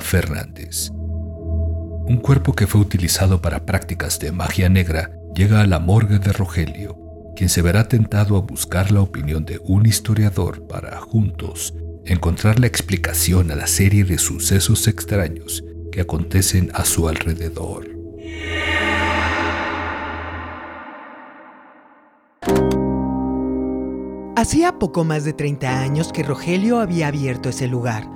Fernández. Un cuerpo que fue utilizado para prácticas de magia negra llega a la morgue de Rogelio, quien se verá tentado a buscar la opinión de un historiador para, juntos, encontrar la explicación a la serie de sucesos extraños que acontecen a su alrededor. Hacía poco más de 30 años que Rogelio había abierto ese lugar.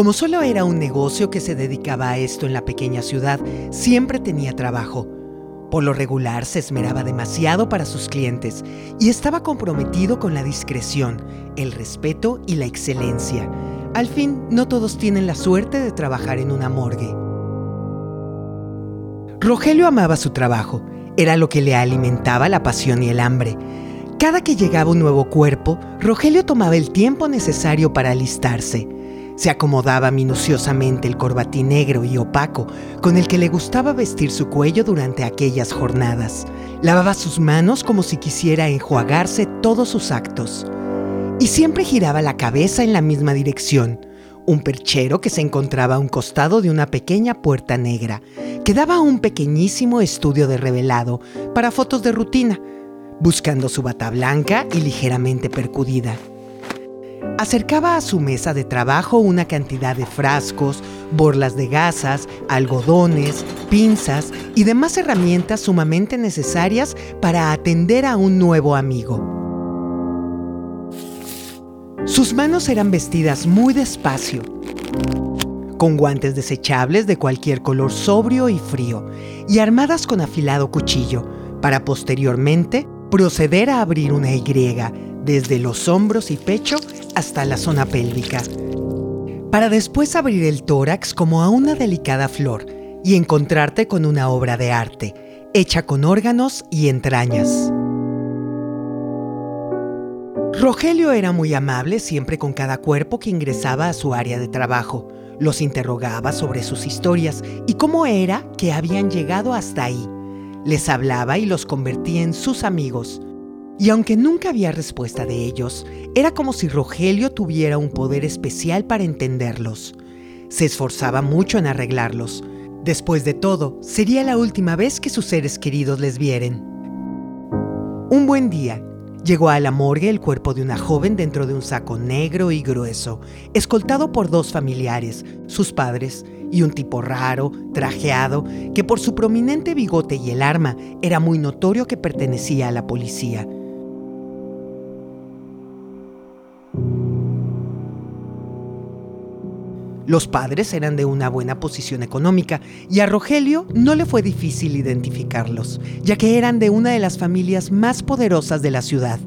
Como solo era un negocio que se dedicaba a esto en la pequeña ciudad, siempre tenía trabajo. Por lo regular se esmeraba demasiado para sus clientes y estaba comprometido con la discreción, el respeto y la excelencia. Al fin, no todos tienen la suerte de trabajar en una morgue. Rogelio amaba su trabajo, era lo que le alimentaba la pasión y el hambre. Cada que llegaba un nuevo cuerpo, Rogelio tomaba el tiempo necesario para alistarse. Se acomodaba minuciosamente el corbatín negro y opaco con el que le gustaba vestir su cuello durante aquellas jornadas. Lavaba sus manos como si quisiera enjuagarse todos sus actos. Y siempre giraba la cabeza en la misma dirección, un perchero que se encontraba a un costado de una pequeña puerta negra, que daba un pequeñísimo estudio de revelado para fotos de rutina, buscando su bata blanca y ligeramente percudida acercaba a su mesa de trabajo una cantidad de frascos, borlas de gasas, algodones, pinzas y demás herramientas sumamente necesarias para atender a un nuevo amigo. Sus manos eran vestidas muy despacio, con guantes desechables de cualquier color sobrio y frío, y armadas con afilado cuchillo, para posteriormente proceder a abrir una Y desde los hombros y pecho hasta la zona pélvica, para después abrir el tórax como a una delicada flor y encontrarte con una obra de arte, hecha con órganos y entrañas. Rogelio era muy amable siempre con cada cuerpo que ingresaba a su área de trabajo. Los interrogaba sobre sus historias y cómo era que habían llegado hasta ahí. Les hablaba y los convertía en sus amigos. Y aunque nunca había respuesta de ellos, era como si Rogelio tuviera un poder especial para entenderlos. Se esforzaba mucho en arreglarlos. Después de todo, sería la última vez que sus seres queridos les vieren. Un buen día, llegó a la morgue el cuerpo de una joven dentro de un saco negro y grueso, escoltado por dos familiares, sus padres, y un tipo raro, trajeado, que por su prominente bigote y el arma era muy notorio que pertenecía a la policía. Los padres eran de una buena posición económica y a Rogelio no le fue difícil identificarlos, ya que eran de una de las familias más poderosas de la ciudad,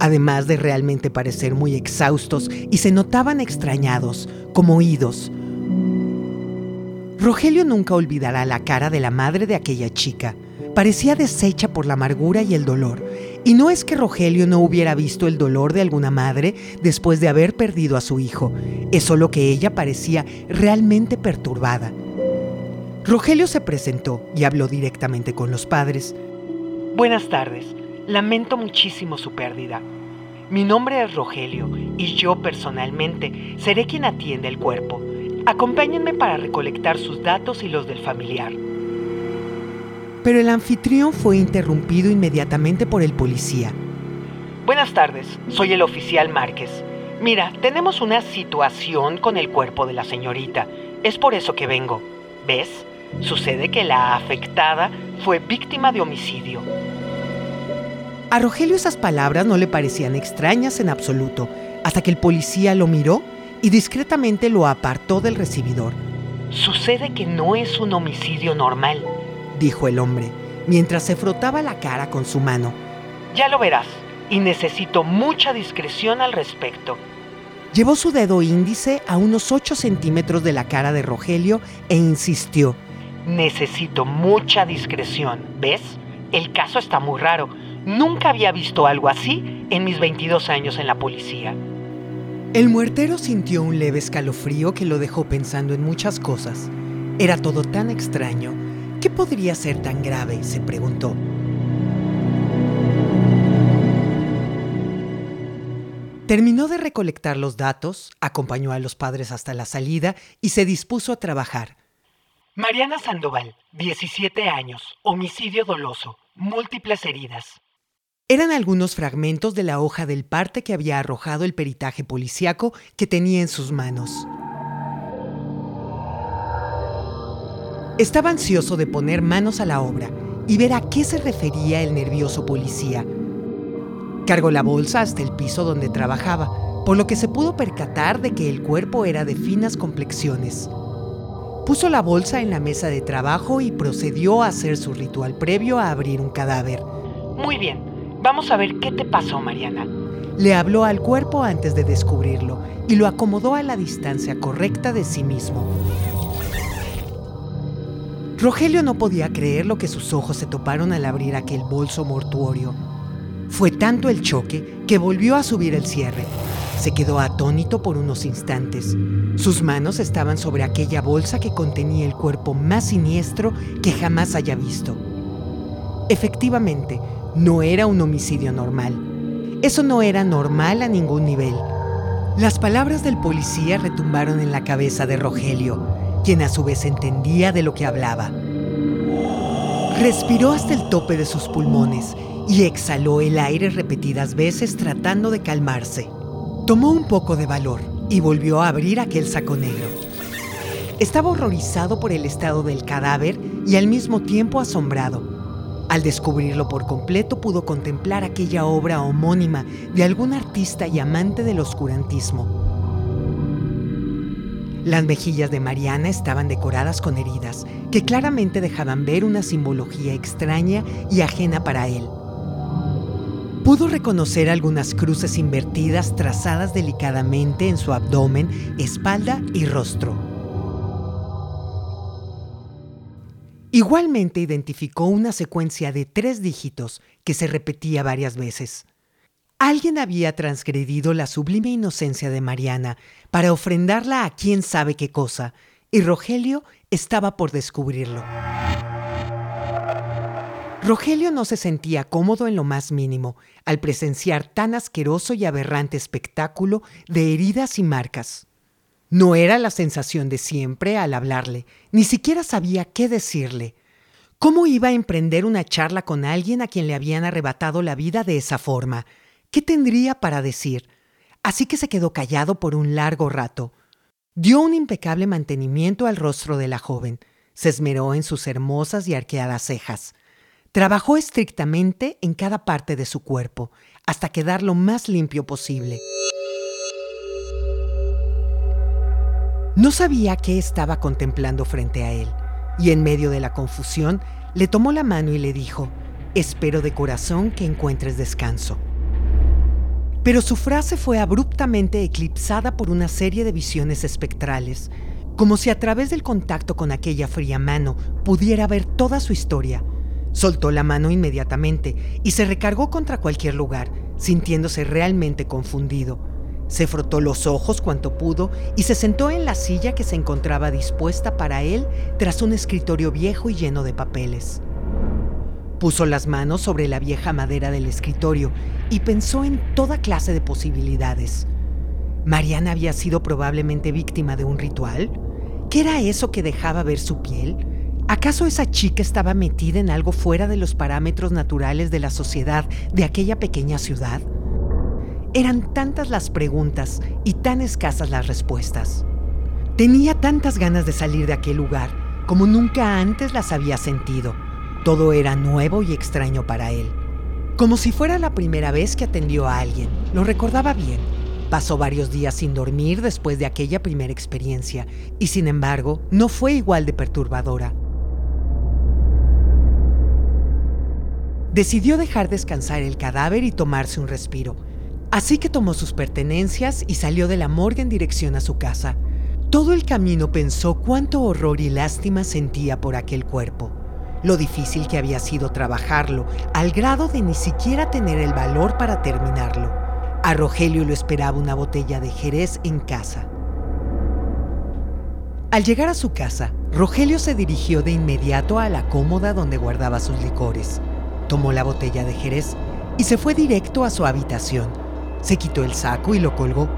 además de realmente parecer muy exhaustos y se notaban extrañados, como oídos. Rogelio nunca olvidará la cara de la madre de aquella chica. Parecía deshecha por la amargura y el dolor. Y no es que Rogelio no hubiera visto el dolor de alguna madre después de haber perdido a su hijo, es solo que ella parecía realmente perturbada. Rogelio se presentó y habló directamente con los padres. Buenas tardes, lamento muchísimo su pérdida. Mi nombre es Rogelio y yo personalmente seré quien atiende el cuerpo. Acompáñenme para recolectar sus datos y los del familiar. Pero el anfitrión fue interrumpido inmediatamente por el policía. Buenas tardes, soy el oficial Márquez. Mira, tenemos una situación con el cuerpo de la señorita. Es por eso que vengo. ¿Ves? Sucede que la afectada fue víctima de homicidio. A Rogelio esas palabras no le parecían extrañas en absoluto, hasta que el policía lo miró y discretamente lo apartó del recibidor. Sucede que no es un homicidio normal dijo el hombre, mientras se frotaba la cara con su mano. Ya lo verás, y necesito mucha discreción al respecto. Llevó su dedo índice a unos 8 centímetros de la cara de Rogelio e insistió. Necesito mucha discreción, ¿ves? El caso está muy raro. Nunca había visto algo así en mis 22 años en la policía. El muertero sintió un leve escalofrío que lo dejó pensando en muchas cosas. Era todo tan extraño ¿Qué podría ser tan grave? se preguntó. Terminó de recolectar los datos, acompañó a los padres hasta la salida y se dispuso a trabajar. Mariana Sandoval, 17 años, homicidio doloso, múltiples heridas. Eran algunos fragmentos de la hoja del parte que había arrojado el peritaje policíaco que tenía en sus manos. Estaba ansioso de poner manos a la obra y ver a qué se refería el nervioso policía. Cargó la bolsa hasta el piso donde trabajaba, por lo que se pudo percatar de que el cuerpo era de finas complexiones. Puso la bolsa en la mesa de trabajo y procedió a hacer su ritual previo a abrir un cadáver. Muy bien, vamos a ver qué te pasó, Mariana. Le habló al cuerpo antes de descubrirlo y lo acomodó a la distancia correcta de sí mismo. Rogelio no podía creer lo que sus ojos se toparon al abrir aquel bolso mortuorio. Fue tanto el choque que volvió a subir el cierre. Se quedó atónito por unos instantes. Sus manos estaban sobre aquella bolsa que contenía el cuerpo más siniestro que jamás haya visto. Efectivamente, no era un homicidio normal. Eso no era normal a ningún nivel. Las palabras del policía retumbaron en la cabeza de Rogelio, quien a su vez entendía de lo que hablaba. Respiró hasta el tope de sus pulmones y exhaló el aire repetidas veces tratando de calmarse. Tomó un poco de valor y volvió a abrir aquel saco negro. Estaba horrorizado por el estado del cadáver y al mismo tiempo asombrado. Al descubrirlo por completo pudo contemplar aquella obra homónima de algún artista y amante del oscurantismo. Las mejillas de Mariana estaban decoradas con heridas que claramente dejaban ver una simbología extraña y ajena para él. Pudo reconocer algunas cruces invertidas trazadas delicadamente en su abdomen, espalda y rostro. Igualmente identificó una secuencia de tres dígitos que se repetía varias veces. Alguien había transgredido la sublime inocencia de Mariana para ofrendarla a quién sabe qué cosa, y Rogelio estaba por descubrirlo. Rogelio no se sentía cómodo en lo más mínimo al presenciar tan asqueroso y aberrante espectáculo de heridas y marcas. No era la sensación de siempre al hablarle, ni siquiera sabía qué decirle. ¿Cómo iba a emprender una charla con alguien a quien le habían arrebatado la vida de esa forma? ¿Qué tendría para decir? Así que se quedó callado por un largo rato. Dio un impecable mantenimiento al rostro de la joven. Se esmeró en sus hermosas y arqueadas cejas. Trabajó estrictamente en cada parte de su cuerpo, hasta quedar lo más limpio posible. No sabía qué estaba contemplando frente a él, y en medio de la confusión le tomó la mano y le dijo, Espero de corazón que encuentres descanso. Pero su frase fue abruptamente eclipsada por una serie de visiones espectrales, como si a través del contacto con aquella fría mano pudiera ver toda su historia, Soltó la mano inmediatamente y se recargó contra cualquier lugar, sintiéndose realmente confundido. Se frotó los ojos cuanto pudo y se sentó en la silla que se encontraba dispuesta para él tras un escritorio viejo y lleno de papeles. Puso las manos sobre la vieja madera del escritorio y pensó en toda clase de posibilidades. ¿Mariana había sido probablemente víctima de un ritual? ¿Qué era eso que dejaba ver su piel? ¿Acaso esa chica estaba metida en algo fuera de los parámetros naturales de la sociedad de aquella pequeña ciudad? Eran tantas las preguntas y tan escasas las respuestas. Tenía tantas ganas de salir de aquel lugar como nunca antes las había sentido. Todo era nuevo y extraño para él. Como si fuera la primera vez que atendió a alguien. Lo recordaba bien. Pasó varios días sin dormir después de aquella primera experiencia y sin embargo no fue igual de perturbadora. decidió dejar descansar el cadáver y tomarse un respiro. Así que tomó sus pertenencias y salió de la morgue en dirección a su casa. Todo el camino pensó cuánto horror y lástima sentía por aquel cuerpo, lo difícil que había sido trabajarlo, al grado de ni siquiera tener el valor para terminarlo. A Rogelio lo esperaba una botella de Jerez en casa. Al llegar a su casa, Rogelio se dirigió de inmediato a la cómoda donde guardaba sus licores. Tomó la botella de Jerez y se fue directo a su habitación. Se quitó el saco y lo colgó,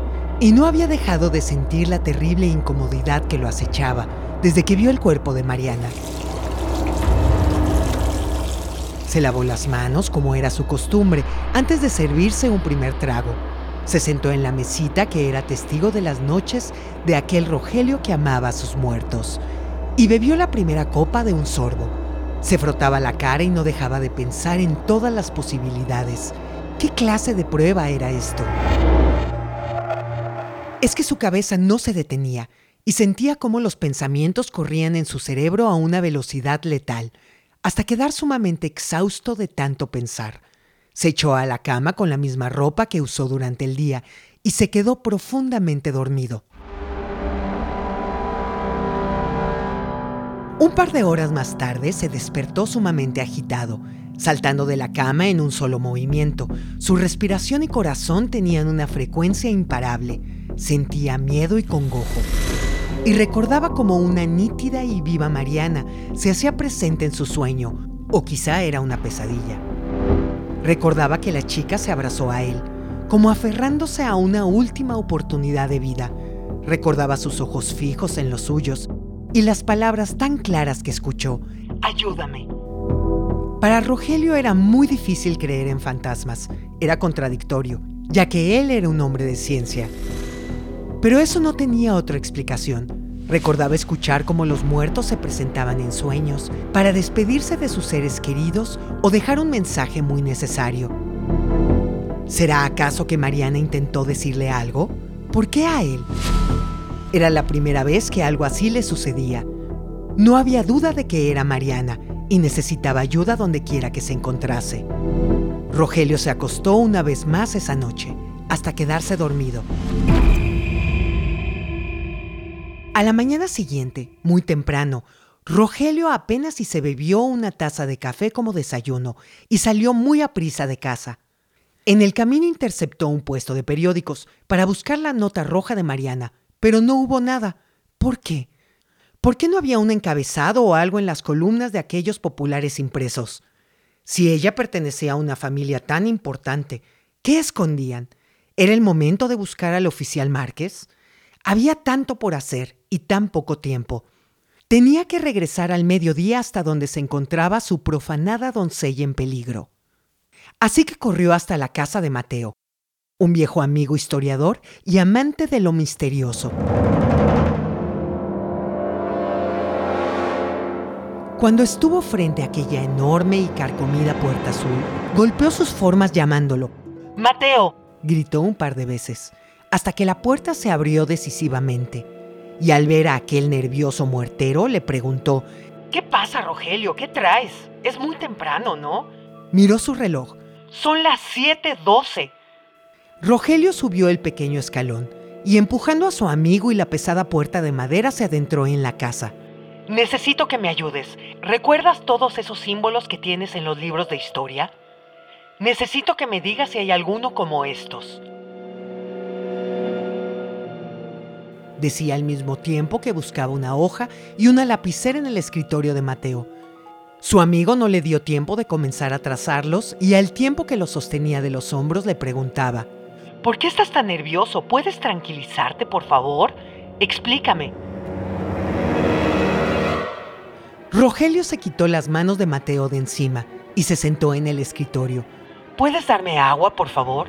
y no había dejado de sentir la terrible incomodidad que lo acechaba desde que vio el cuerpo de Mariana. Se lavó las manos como era su costumbre antes de servirse un primer trago. Se sentó en la mesita que era testigo de las noches de aquel Rogelio que amaba a sus muertos y bebió la primera copa de un sorbo. Se frotaba la cara y no dejaba de pensar en todas las posibilidades. ¿Qué clase de prueba era esto? Es que su cabeza no se detenía y sentía cómo los pensamientos corrían en su cerebro a una velocidad letal hasta quedar sumamente exhausto de tanto pensar. Se echó a la cama con la misma ropa que usó durante el día y se quedó profundamente dormido. Un par de horas más tarde se despertó sumamente agitado, saltando de la cama en un solo movimiento. Su respiración y corazón tenían una frecuencia imparable. Sentía miedo y congojo y recordaba como una nítida y viva Mariana se hacía presente en su sueño, o quizá era una pesadilla. Recordaba que la chica se abrazó a él, como aferrándose a una última oportunidad de vida. Recordaba sus ojos fijos en los suyos y las palabras tan claras que escuchó. Ayúdame. Para Rogelio era muy difícil creer en fantasmas. Era contradictorio, ya que él era un hombre de ciencia. Pero eso no tenía otra explicación. Recordaba escuchar cómo los muertos se presentaban en sueños para despedirse de sus seres queridos o dejar un mensaje muy necesario. ¿Será acaso que Mariana intentó decirle algo? ¿Por qué a él? Era la primera vez que algo así le sucedía. No había duda de que era Mariana y necesitaba ayuda donde quiera que se encontrase. Rogelio se acostó una vez más esa noche, hasta quedarse dormido. A la mañana siguiente, muy temprano, Rogelio apenas si se bebió una taza de café como desayuno y salió muy a prisa de casa. En el camino interceptó un puesto de periódicos para buscar la nota roja de Mariana, pero no hubo nada. ¿Por qué? ¿Por qué no había un encabezado o algo en las columnas de aquellos populares impresos? Si ella pertenecía a una familia tan importante, ¿qué escondían? ¿Era el momento de buscar al oficial Márquez? Había tanto por hacer y tan poco tiempo. Tenía que regresar al mediodía hasta donde se encontraba su profanada doncella en peligro. Así que corrió hasta la casa de Mateo, un viejo amigo historiador y amante de lo misterioso. Cuando estuvo frente a aquella enorme y carcomida puerta azul, golpeó sus formas llamándolo. Mateo, gritó un par de veces hasta que la puerta se abrió decisivamente. Y al ver a aquel nervioso muertero, le preguntó, ¿Qué pasa, Rogelio? ¿Qué traes? Es muy temprano, ¿no? Miró su reloj. Son las 7.12. Rogelio subió el pequeño escalón y empujando a su amigo y la pesada puerta de madera se adentró en la casa. Necesito que me ayudes. ¿Recuerdas todos esos símbolos que tienes en los libros de historia? Necesito que me digas si hay alguno como estos. Decía al mismo tiempo que buscaba una hoja y una lapicera en el escritorio de Mateo. Su amigo no le dio tiempo de comenzar a trazarlos y al tiempo que los sostenía de los hombros le preguntaba, ¿Por qué estás tan nervioso? ¿Puedes tranquilizarte, por favor? Explícame. Rogelio se quitó las manos de Mateo de encima y se sentó en el escritorio. ¿Puedes darme agua, por favor?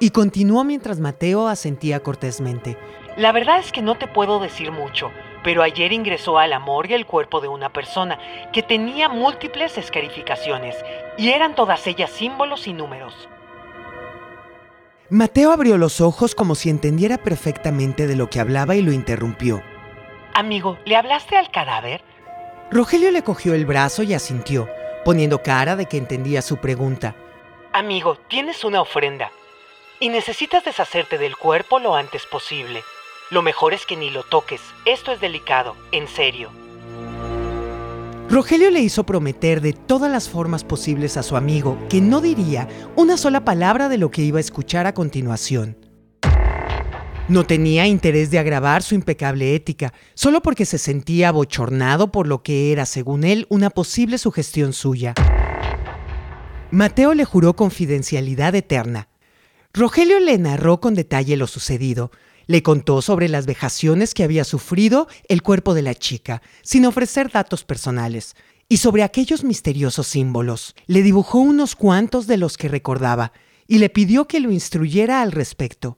Y continuó mientras Mateo asentía cortésmente. La verdad es que no te puedo decir mucho, pero ayer ingresó a la morgue el cuerpo de una persona que tenía múltiples escarificaciones, y eran todas ellas símbolos y números. Mateo abrió los ojos como si entendiera perfectamente de lo que hablaba y lo interrumpió. Amigo, ¿le hablaste al cadáver? Rogelio le cogió el brazo y asintió, poniendo cara de que entendía su pregunta. Amigo, tienes una ofrenda y necesitas deshacerte del cuerpo lo antes posible. Lo mejor es que ni lo toques. Esto es delicado, en serio. Rogelio le hizo prometer de todas las formas posibles a su amigo que no diría una sola palabra de lo que iba a escuchar a continuación. No tenía interés de agravar su impecable ética, solo porque se sentía abochornado por lo que era, según él, una posible sugestión suya. Mateo le juró confidencialidad eterna, Rogelio le narró con detalle lo sucedido. Le contó sobre las vejaciones que había sufrido el cuerpo de la chica, sin ofrecer datos personales, y sobre aquellos misteriosos símbolos. Le dibujó unos cuantos de los que recordaba y le pidió que lo instruyera al respecto.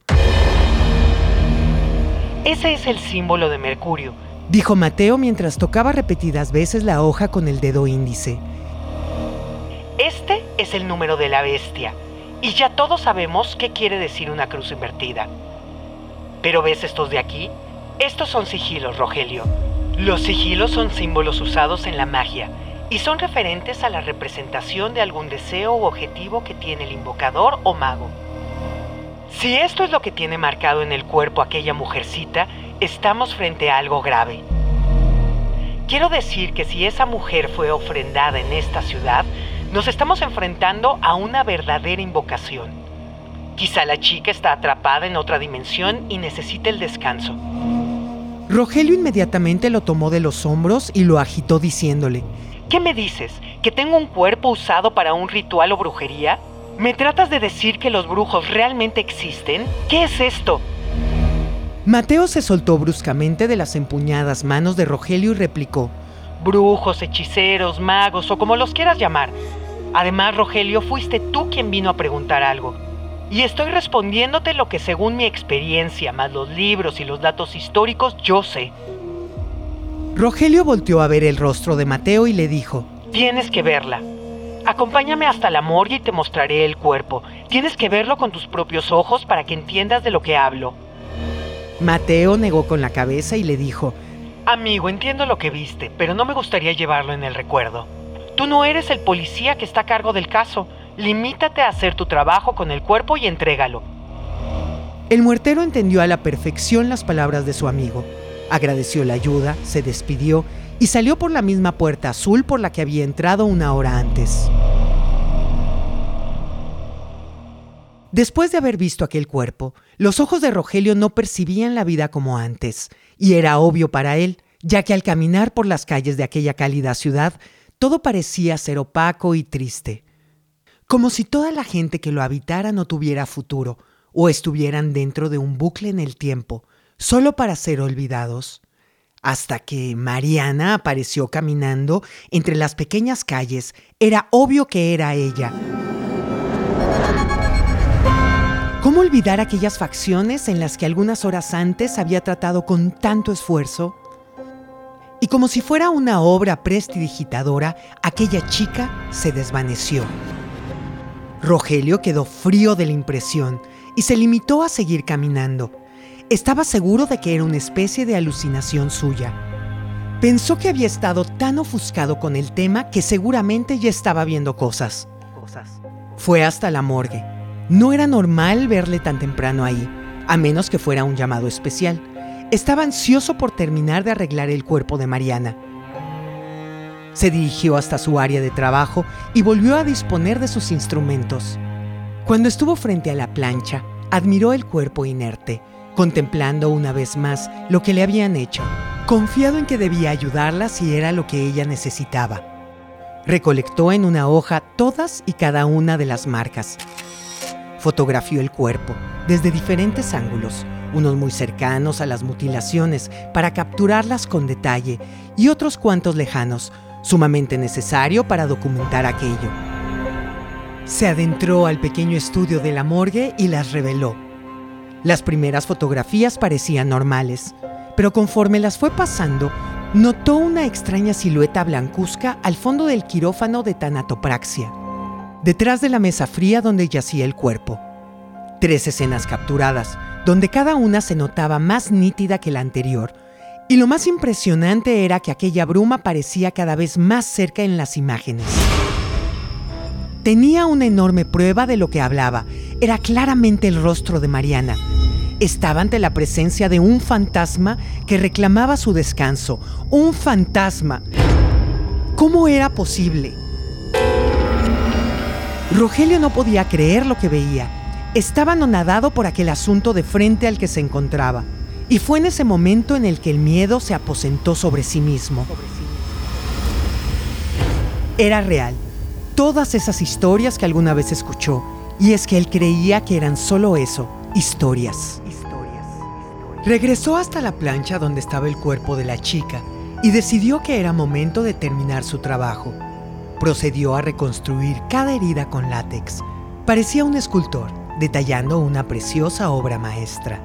Ese es el símbolo de Mercurio, dijo Mateo mientras tocaba repetidas veces la hoja con el dedo índice. Este es el número de la bestia, y ya todos sabemos qué quiere decir una cruz invertida. Pero ¿ves estos de aquí? Estos son sigilos, Rogelio. Los sigilos son símbolos usados en la magia y son referentes a la representación de algún deseo u objetivo que tiene el invocador o mago. Si esto es lo que tiene marcado en el cuerpo aquella mujercita, estamos frente a algo grave. Quiero decir que si esa mujer fue ofrendada en esta ciudad, nos estamos enfrentando a una verdadera invocación. Quizá la chica está atrapada en otra dimensión y necesita el descanso. Rogelio inmediatamente lo tomó de los hombros y lo agitó diciéndole, ¿Qué me dices? ¿Que tengo un cuerpo usado para un ritual o brujería? ¿Me tratas de decir que los brujos realmente existen? ¿Qué es esto? Mateo se soltó bruscamente de las empuñadas manos de Rogelio y replicó, Brujos, hechiceros, magos o como los quieras llamar. Además, Rogelio, fuiste tú quien vino a preguntar algo y estoy respondiéndote lo que según mi experiencia, más los libros y los datos históricos, yo sé. Rogelio volteó a ver el rostro de Mateo y le dijo, Tienes que verla. Acompáñame hasta la morgue y te mostraré el cuerpo. Tienes que verlo con tus propios ojos para que entiendas de lo que hablo. Mateo negó con la cabeza y le dijo, Amigo, entiendo lo que viste, pero no me gustaría llevarlo en el recuerdo. Tú no eres el policía que está a cargo del caso. Limítate a hacer tu trabajo con el cuerpo y entrégalo. El muertero entendió a la perfección las palabras de su amigo. Agradeció la ayuda, se despidió y salió por la misma puerta azul por la que había entrado una hora antes. Después de haber visto aquel cuerpo, los ojos de Rogelio no percibían la vida como antes, y era obvio para él, ya que al caminar por las calles de aquella cálida ciudad, todo parecía ser opaco y triste como si toda la gente que lo habitara no tuviera futuro o estuvieran dentro de un bucle en el tiempo, solo para ser olvidados. Hasta que Mariana apareció caminando entre las pequeñas calles, era obvio que era ella. ¿Cómo olvidar aquellas facciones en las que algunas horas antes había tratado con tanto esfuerzo? Y como si fuera una obra prestidigitadora, aquella chica se desvaneció. Rogelio quedó frío de la impresión y se limitó a seguir caminando. Estaba seguro de que era una especie de alucinación suya. Pensó que había estado tan ofuscado con el tema que seguramente ya estaba viendo cosas. Fue hasta la morgue. No era normal verle tan temprano ahí, a menos que fuera un llamado especial. Estaba ansioso por terminar de arreglar el cuerpo de Mariana. Se dirigió hasta su área de trabajo y volvió a disponer de sus instrumentos. Cuando estuvo frente a la plancha, admiró el cuerpo inerte, contemplando una vez más lo que le habían hecho, confiado en que debía ayudarla si era lo que ella necesitaba. Recolectó en una hoja todas y cada una de las marcas. Fotografió el cuerpo desde diferentes ángulos, unos muy cercanos a las mutilaciones para capturarlas con detalle y otros cuantos lejanos sumamente necesario para documentar aquello. Se adentró al pequeño estudio de la morgue y las reveló. Las primeras fotografías parecían normales, pero conforme las fue pasando, notó una extraña silueta blancuzca al fondo del quirófano de tanatopraxia, detrás de la mesa fría donde yacía el cuerpo. Tres escenas capturadas, donde cada una se notaba más nítida que la anterior, y lo más impresionante era que aquella bruma parecía cada vez más cerca en las imágenes. Tenía una enorme prueba de lo que hablaba. Era claramente el rostro de Mariana. Estaba ante la presencia de un fantasma que reclamaba su descanso. Un fantasma. ¿Cómo era posible? Rogelio no podía creer lo que veía. Estaba anonadado por aquel asunto de frente al que se encontraba. Y fue en ese momento en el que el miedo se aposentó sobre sí mismo. Era real. Todas esas historias que alguna vez escuchó Y es que él creía que eran solo eso, historias. Regresó hasta la plancha donde estaba el cuerpo de la chica y decidió que era momento de terminar su trabajo. Procedió a reconstruir cada herida con látex. Parecía un escultor, detallando una preciosa obra maestra.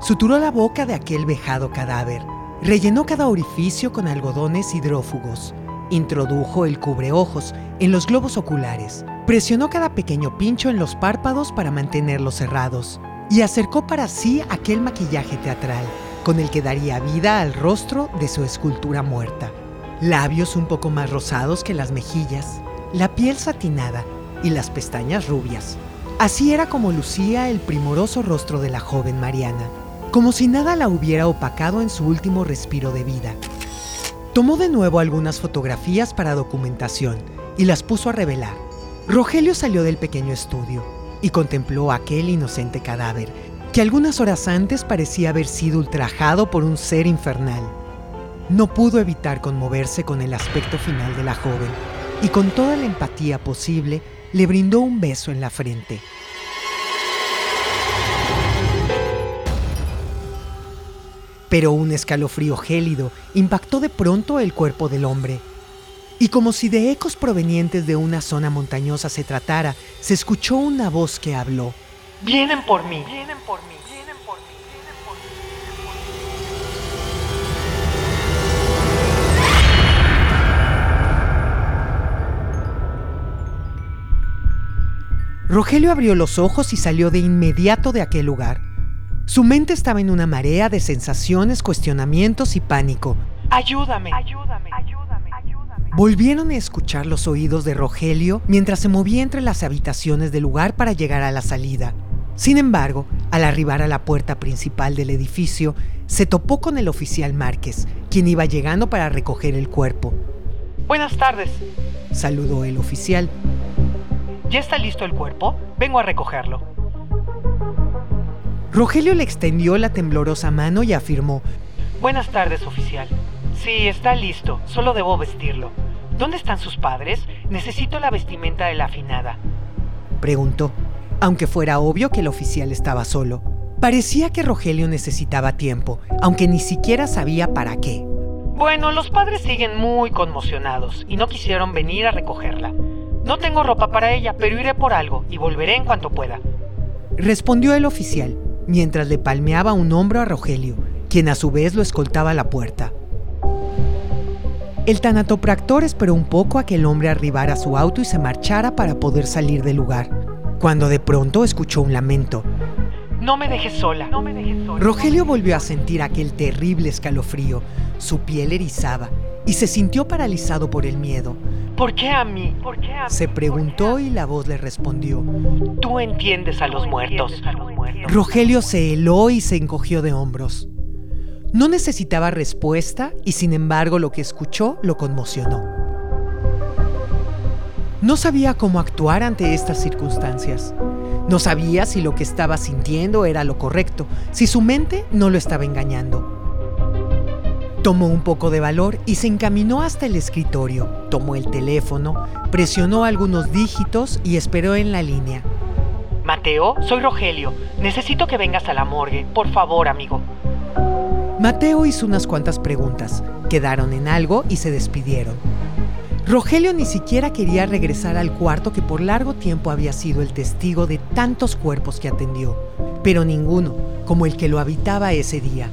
Suturó la boca de aquel vejado cadáver, rellenó cada orificio con algodones hidrófugos, introdujo el cubreojos en los globos oculares, presionó cada pequeño pincho en los párpados para mantenerlos cerrados, y acercó para sí aquel maquillaje teatral con el que daría vida al rostro de su escultura muerta. Labios un poco más rosados que las mejillas, la piel satinada y las pestañas rubias. Así era como lucía el primoroso rostro de la joven Mariana, como si nada la hubiera opacado en su último respiro de vida. Tomó de nuevo algunas fotografías para documentación y las puso a revelar. Rogelio salió del pequeño estudio y contempló aquel inocente cadáver, que algunas horas antes parecía haber sido ultrajado por un ser infernal. No pudo evitar conmoverse con el aspecto final de la joven y con toda la empatía posible le brindó un beso en la frente. Pero un escalofrío gélido impactó de pronto el cuerpo del hombre y como si de ecos provenientes de una zona montañosa se tratara, se escuchó una voz que habló. Vienen por mí, vienen por mí, vienen por mí, Rogelio abrió los ojos y salió de inmediato de aquel lugar. Su mente estaba en una marea de sensaciones, cuestionamientos y pánico. Ayúdame, ayúdame, ayúdame. Volvieron a escuchar los oídos de Rogelio mientras se movía entre las habitaciones del lugar para llegar a la salida. Sin embargo, al arribar a la puerta principal del edificio, se topó con el oficial Márquez, quien iba llegando para recoger el cuerpo. Buenas tardes, saludó el oficial. ¿Ya está listo el cuerpo? Vengo a recogerlo. Rogelio le extendió la temblorosa mano y afirmó, Buenas tardes, oficial. Sí, está listo, solo debo vestirlo. ¿Dónde están sus padres? Necesito la vestimenta de la afinada. Preguntó, aunque fuera obvio que el oficial estaba solo. Parecía que Rogelio necesitaba tiempo, aunque ni siquiera sabía para qué. Bueno, los padres siguen muy conmocionados y no quisieron venir a recogerla. No tengo ropa para ella, pero iré por algo y volveré en cuanto pueda. Respondió el oficial, mientras le palmeaba un hombro a Rogelio, quien a su vez lo escoltaba a la puerta. El tanatopractor esperó un poco a que el hombre arribara a su auto y se marchara para poder salir del lugar, cuando de pronto escuchó un lamento. No me dejes sola, no me dejes sola. Rogelio volvió a sentir aquel terrible escalofrío, su piel erizaba y se sintió paralizado por el miedo. ¿Por qué a mí? ¿Por qué a mí? Se preguntó y la voz le respondió. Tú entiendes a los muertos. Rogelio se heló y se encogió de hombros. No necesitaba respuesta y sin embargo lo que escuchó lo conmocionó. No sabía cómo actuar ante estas circunstancias. No sabía si lo que estaba sintiendo era lo correcto, si su mente no lo estaba engañando. Tomó un poco de valor y se encaminó hasta el escritorio, tomó el teléfono, presionó algunos dígitos y esperó en la línea. Mateo, soy Rogelio. Necesito que vengas a la morgue. Por favor, amigo. Mateo hizo unas cuantas preguntas, quedaron en algo y se despidieron. Rogelio ni siquiera quería regresar al cuarto que por largo tiempo había sido el testigo de tantos cuerpos que atendió, pero ninguno como el que lo habitaba ese día.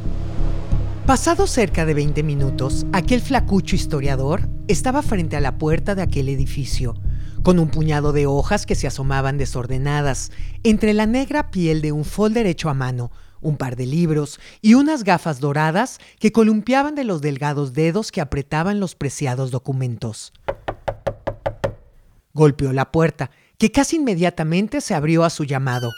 Pasado cerca de 20 minutos, aquel flacucho historiador estaba frente a la puerta de aquel edificio, con un puñado de hojas que se asomaban desordenadas entre la negra piel de un folder hecho a mano, un par de libros y unas gafas doradas que columpiaban de los delgados dedos que apretaban los preciados documentos. Golpeó la puerta, que casi inmediatamente se abrió a su llamado.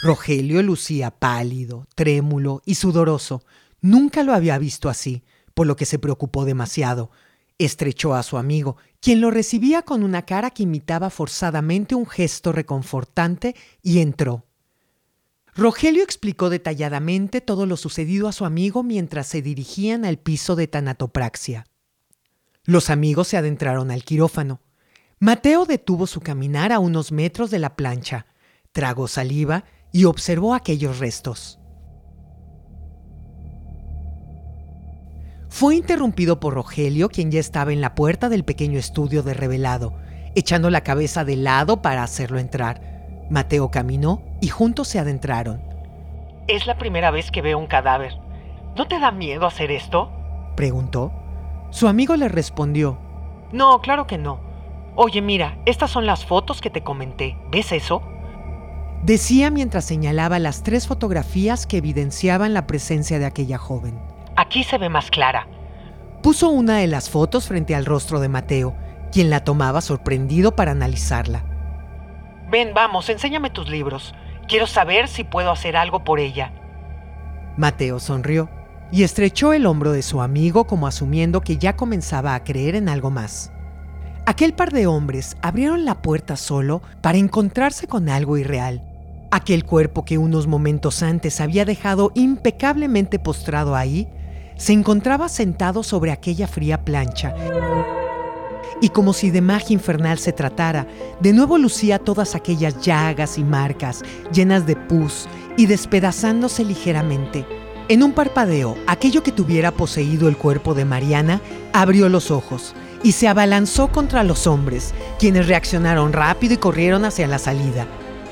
Rogelio lucía pálido, trémulo y sudoroso. Nunca lo había visto así, por lo que se preocupó demasiado. Estrechó a su amigo, quien lo recibía con una cara que imitaba forzadamente un gesto reconfortante, y entró. Rogelio explicó detalladamente todo lo sucedido a su amigo mientras se dirigían al piso de tanatopraxia. Los amigos se adentraron al quirófano. Mateo detuvo su caminar a unos metros de la plancha, tragó saliva y observó aquellos restos. Fue interrumpido por Rogelio, quien ya estaba en la puerta del pequeño estudio de revelado, echando la cabeza de lado para hacerlo entrar. Mateo caminó y juntos se adentraron. Es la primera vez que veo un cadáver. ¿No te da miedo hacer esto? Preguntó. Su amigo le respondió. No, claro que no. Oye, mira, estas son las fotos que te comenté. ¿Ves eso? Decía mientras señalaba las tres fotografías que evidenciaban la presencia de aquella joven. Aquí se ve más clara. Puso una de las fotos frente al rostro de Mateo, quien la tomaba sorprendido para analizarla. Ven, vamos, enséñame tus libros. Quiero saber si puedo hacer algo por ella. Mateo sonrió y estrechó el hombro de su amigo como asumiendo que ya comenzaba a creer en algo más. Aquel par de hombres abrieron la puerta solo para encontrarse con algo irreal. Aquel cuerpo que unos momentos antes había dejado impecablemente postrado ahí, se encontraba sentado sobre aquella fría plancha. Y como si de magia infernal se tratara, de nuevo lucía todas aquellas llagas y marcas llenas de pus y despedazándose ligeramente. En un parpadeo, aquello que tuviera poseído el cuerpo de Mariana abrió los ojos y se abalanzó contra los hombres, quienes reaccionaron rápido y corrieron hacia la salida.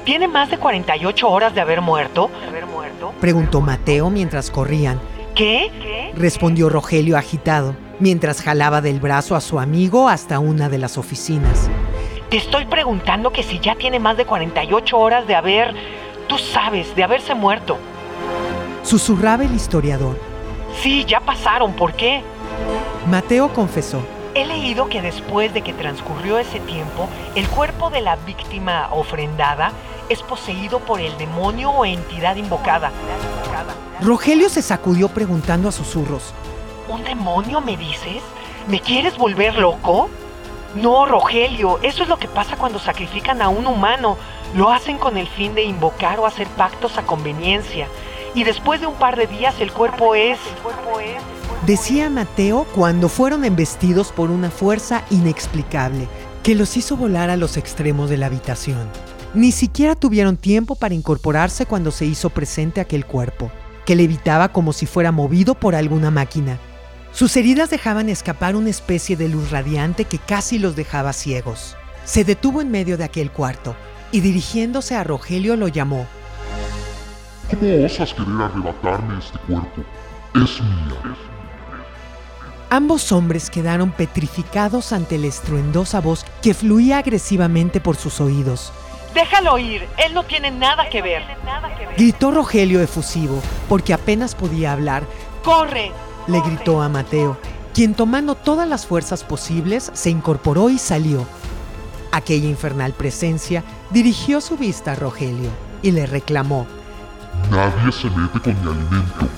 ¿Tiene más de 48 horas de haber muerto? ¿Haber muerto? Preguntó Mateo mientras corrían. ¿Qué? ¿Qué? Respondió Rogelio agitado, mientras jalaba del brazo a su amigo hasta una de las oficinas. Te estoy preguntando que si ya tiene más de 48 horas de haber... Tú sabes, de haberse muerto. Susurraba el historiador. Sí, ya pasaron, ¿por qué? Mateo confesó. He leído que después de que transcurrió ese tiempo, el cuerpo de la víctima ofrendada es poseído por el demonio o entidad invocada. Rogelio se sacudió preguntando a susurros. ¿Un demonio me dices? ¿Me quieres volver loco? No, Rogelio, eso es lo que pasa cuando sacrifican a un humano. Lo hacen con el fin de invocar o hacer pactos a conveniencia y después de un par de días el cuerpo es... Decía Mateo cuando fueron embestidos por una fuerza inexplicable que los hizo volar a los extremos de la habitación. Ni siquiera tuvieron tiempo para incorporarse cuando se hizo presente aquel cuerpo, que levitaba como si fuera movido por alguna máquina. Sus heridas dejaban escapar una especie de luz radiante que casi los dejaba ciegos. Se detuvo en medio de aquel cuarto y dirigiéndose a Rogelio lo llamó. ¿Cómo osas querer arrebatarme este cuerpo? Es mía. Ambos hombres quedaron petrificados ante la estruendosa voz que fluía agresivamente por sus oídos. Déjalo ir, él no tiene nada que ver. Gritó Rogelio efusivo, porque apenas podía hablar. ¡Corre! Le gritó a Mateo, quien tomando todas las fuerzas posibles se incorporó y salió. Aquella infernal presencia dirigió su vista a Rogelio y le reclamó. Nadie se mete con mi alimento.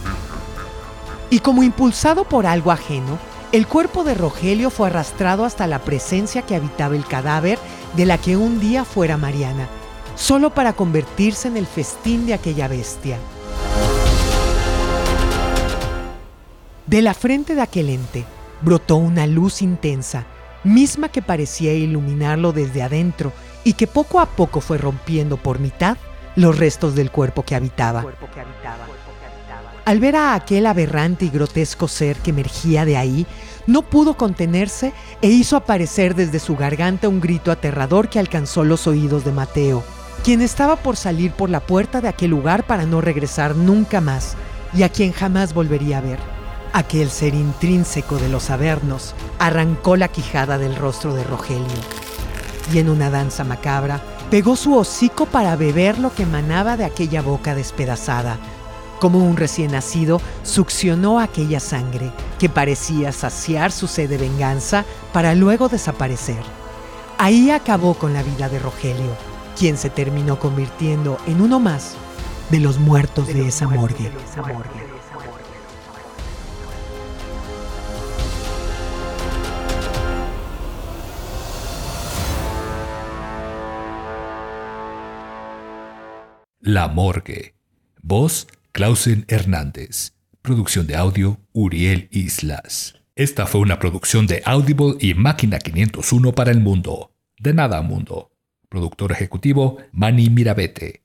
Y como impulsado por algo ajeno, el cuerpo de Rogelio fue arrastrado hasta la presencia que habitaba el cadáver de la que un día fuera Mariana, solo para convertirse en el festín de aquella bestia. De la frente de aquel ente brotó una luz intensa, misma que parecía iluminarlo desde adentro y que poco a poco fue rompiendo por mitad los restos del cuerpo que habitaba. Al ver a aquel aberrante y grotesco ser que emergía de ahí, no pudo contenerse e hizo aparecer desde su garganta un grito aterrador que alcanzó los oídos de Mateo, quien estaba por salir por la puerta de aquel lugar para no regresar nunca más y a quien jamás volvería a ver. Aquel ser intrínseco de los avernos arrancó la quijada del rostro de Rogelio y en una danza macabra Pegó su hocico para beber lo que emanaba de aquella boca despedazada. Como un recién nacido, succionó aquella sangre que parecía saciar su sed de venganza para luego desaparecer. Ahí acabó con la vida de Rogelio, quien se terminó convirtiendo en uno más de los muertos de, esa morgue. La Morgue. Voz, Clausen Hernández. Producción de audio, Uriel Islas. Esta fue una producción de Audible y Máquina 501 para el mundo. De nada, mundo. Productor ejecutivo, Manny Mirabete.